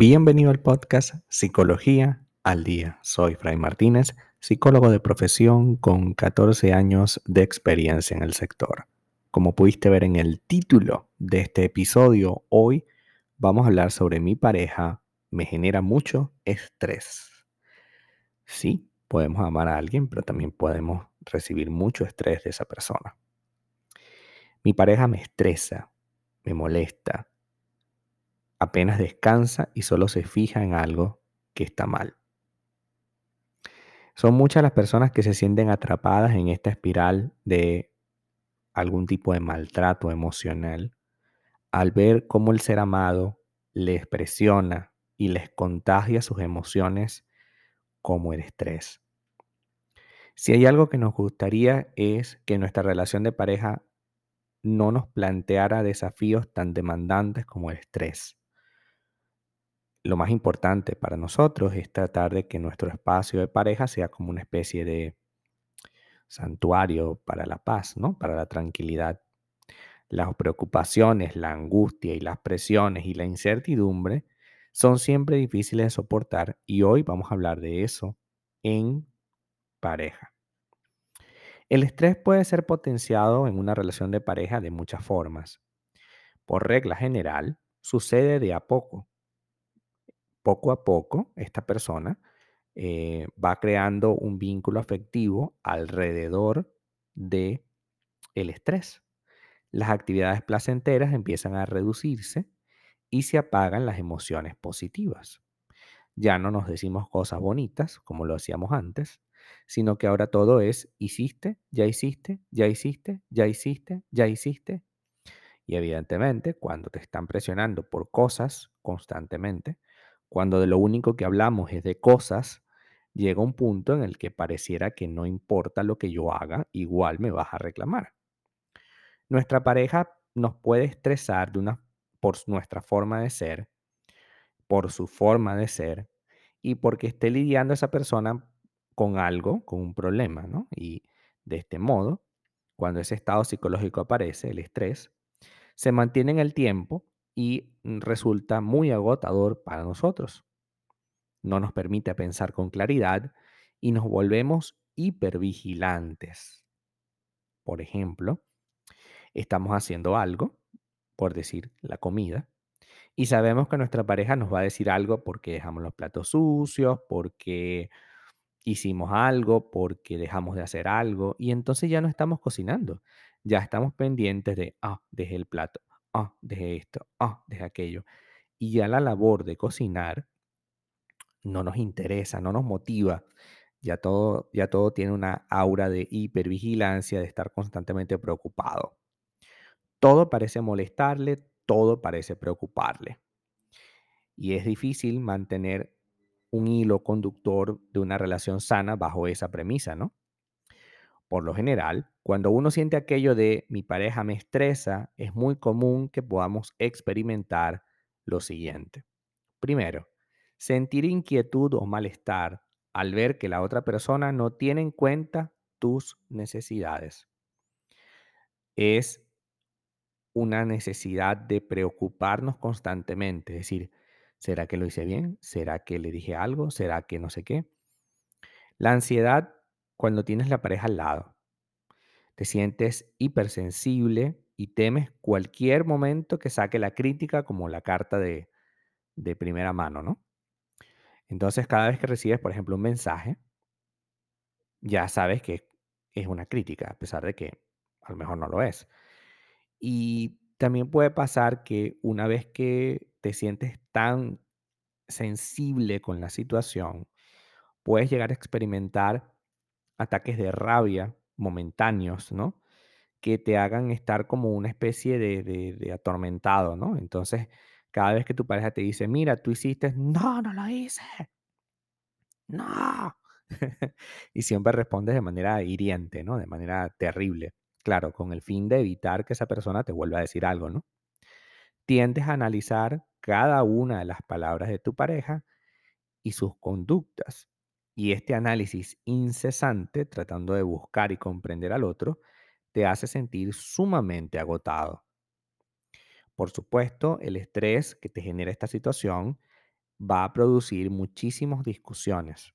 Bienvenido al podcast Psicología al Día. Soy Fray Martínez, psicólogo de profesión con 14 años de experiencia en el sector. Como pudiste ver en el título de este episodio, hoy vamos a hablar sobre mi pareja me genera mucho estrés. Sí, podemos amar a alguien, pero también podemos recibir mucho estrés de esa persona. Mi pareja me estresa, me molesta, apenas descansa y solo se fija en algo que está mal. Son muchas las personas que se sienten atrapadas en esta espiral de algún tipo de maltrato emocional al ver cómo el ser amado les presiona y les contagia sus emociones como el estrés. Si hay algo que nos gustaría es que nuestra relación de pareja no nos planteara desafíos tan demandantes como el estrés lo más importante para nosotros es tratar de que nuestro espacio de pareja sea como una especie de santuario para la paz, ¿no? Para la tranquilidad. Las preocupaciones, la angustia y las presiones y la incertidumbre son siempre difíciles de soportar y hoy vamos a hablar de eso en pareja. El estrés puede ser potenciado en una relación de pareja de muchas formas. Por regla general, sucede de a poco poco a poco esta persona eh, va creando un vínculo afectivo alrededor de estrés. Las actividades placenteras empiezan a reducirse y se apagan las emociones positivas. Ya no nos decimos cosas bonitas como lo hacíamos antes, sino que ahora todo es hiciste, ya hiciste, ya hiciste, ya hiciste, ya hiciste. Y evidentemente, cuando te están presionando por cosas constantemente, cuando de lo único que hablamos es de cosas, llega un punto en el que pareciera que no importa lo que yo haga, igual me vas a reclamar. Nuestra pareja nos puede estresar por nuestra forma de ser, por su forma de ser y porque esté lidiando esa persona con algo, con un problema, ¿no? Y de este modo, cuando ese estado psicológico aparece, el estrés, se mantiene en el tiempo y resulta muy agotador para nosotros. No nos permite pensar con claridad y nos volvemos hipervigilantes. Por ejemplo, estamos haciendo algo, por decir la comida, y sabemos que nuestra pareja nos va a decir algo porque dejamos los platos sucios, porque hicimos algo, porque dejamos de hacer algo, y entonces ya no estamos cocinando, ya estamos pendientes de, ah, dejé el plato, ah, dejé esto, ah, dejé aquello. Y ya la labor de cocinar no nos interesa, no nos motiva. Ya todo, ya todo tiene una aura de hipervigilancia, de estar constantemente preocupado. Todo parece molestarle, todo parece preocuparle. Y es difícil mantener un hilo conductor de una relación sana bajo esa premisa, ¿no? Por lo general, cuando uno siente aquello de mi pareja me estresa, es muy común que podamos experimentar lo siguiente. Primero, sentir inquietud o malestar al ver que la otra persona no tiene en cuenta tus necesidades. Es una necesidad de preocuparnos constantemente, es decir, ¿será que lo hice bien? ¿Será que le dije algo? ¿Será que no sé qué? La ansiedad cuando tienes la pareja al lado. Te sientes hipersensible y temes cualquier momento que saque la crítica como la carta de, de primera mano, ¿no? Entonces, cada vez que recibes, por ejemplo, un mensaje, ya sabes que es una crítica, a pesar de que a lo mejor no lo es. Y también puede pasar que una vez que te sientes tan sensible con la situación, puedes llegar a experimentar ataques de rabia momentáneos, ¿no? Que te hagan estar como una especie de, de, atormentado, ¿no? Entonces, cada vez que tu pareja te dice, mira, tú hiciste, no, no lo hice, no. y siempre respondes de manera hiriente, ¿no? De manera terrible. Claro, con el fin de evitar que esa persona te vuelva a decir algo, ¿no? Tiendes a analizar cada una de las palabras de tu pareja y sus conductas y este análisis incesante, tratando de buscar y comprender al otro, te hace sentir sumamente agotado. Por supuesto, el estrés que te genera esta situación va a producir muchísimas discusiones.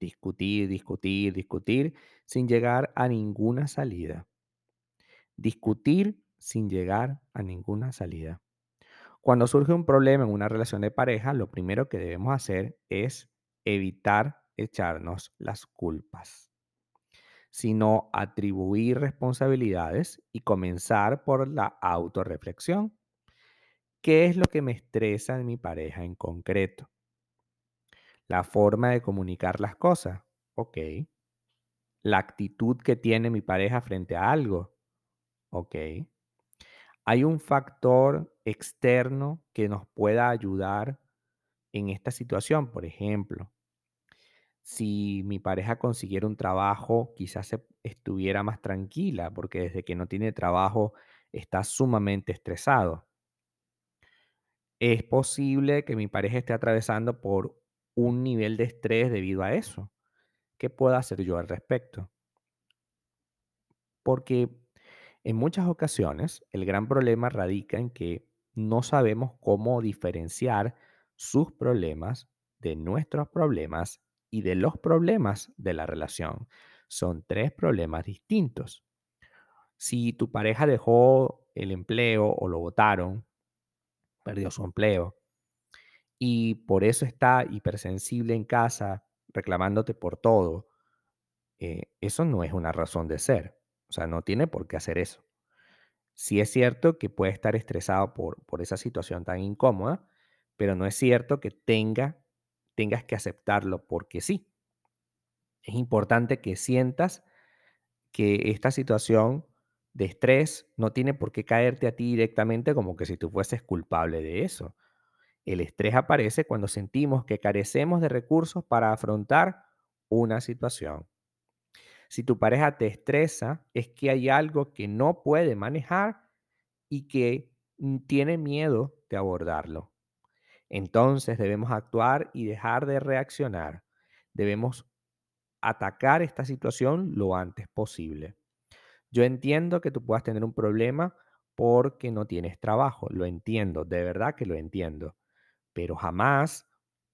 Discutir, discutir, discutir sin llegar a ninguna salida. Discutir sin llegar a ninguna salida. Cuando surge un problema en una relación de pareja, lo primero que debemos hacer es evitar echarnos las culpas, sino atribuir responsabilidades y comenzar por la autorreflexión. ¿Qué es lo que me estresa en mi pareja en concreto? La forma de comunicar las cosas. Ok. La actitud que tiene mi pareja frente a algo. Ok. Hay un factor externo que nos pueda ayudar en esta situación. Por ejemplo, si mi pareja consiguiera un trabajo, quizás se estuviera más tranquila porque desde que no tiene trabajo está sumamente estresado. Es posible que mi pareja esté atravesando por un nivel de estrés debido a eso. ¿Qué puedo hacer yo al respecto? Porque en muchas ocasiones el gran problema radica en que no sabemos cómo diferenciar sus problemas de nuestros problemas y de los problemas de la relación. Son tres problemas distintos. Si tu pareja dejó el empleo o lo votaron, perdió su empleo, y por eso está hipersensible en casa reclamándote por todo, eh, eso no es una razón de ser. O sea, no tiene por qué hacer eso. Sí es cierto que puede estar estresado por, por esa situación tan incómoda, pero no es cierto que tenga, tengas que aceptarlo porque sí. Es importante que sientas que esta situación de estrés no tiene por qué caerte a ti directamente como que si tú fueses culpable de eso. El estrés aparece cuando sentimos que carecemos de recursos para afrontar una situación. Si tu pareja te estresa, es que hay algo que no puede manejar y que mm, tiene miedo de abordarlo. Entonces debemos actuar y dejar de reaccionar. Debemos atacar esta situación lo antes posible. Yo entiendo que tú puedas tener un problema porque no tienes trabajo. Lo entiendo, de verdad que lo entiendo. Pero jamás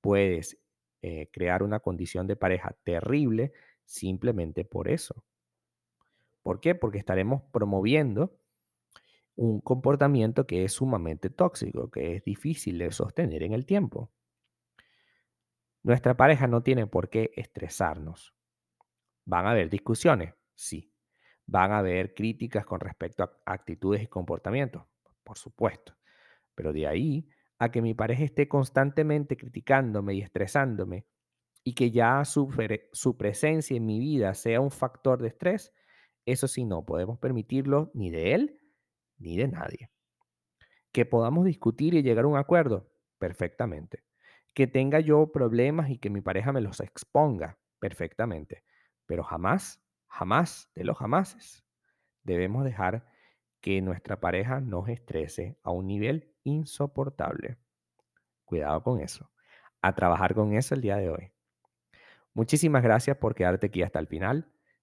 puedes eh, crear una condición de pareja terrible simplemente por eso. ¿Por qué? Porque estaremos promoviendo un comportamiento que es sumamente tóxico, que es difícil de sostener en el tiempo. Nuestra pareja no tiene por qué estresarnos. ¿Van a haber discusiones? Sí. ¿Van a haber críticas con respecto a actitudes y comportamientos? Por supuesto. Pero de ahí a que mi pareja esté constantemente criticándome y estresándome y que ya su, su presencia en mi vida sea un factor de estrés, eso sí no podemos permitirlo ni de él ni de nadie. Que podamos discutir y llegar a un acuerdo, perfectamente. Que tenga yo problemas y que mi pareja me los exponga, perfectamente. Pero jamás, jamás de los jamases, debemos dejar que nuestra pareja nos estrese a un nivel insoportable. Cuidado con eso. A trabajar con eso el día de hoy. Muchísimas gracias por quedarte aquí hasta el final.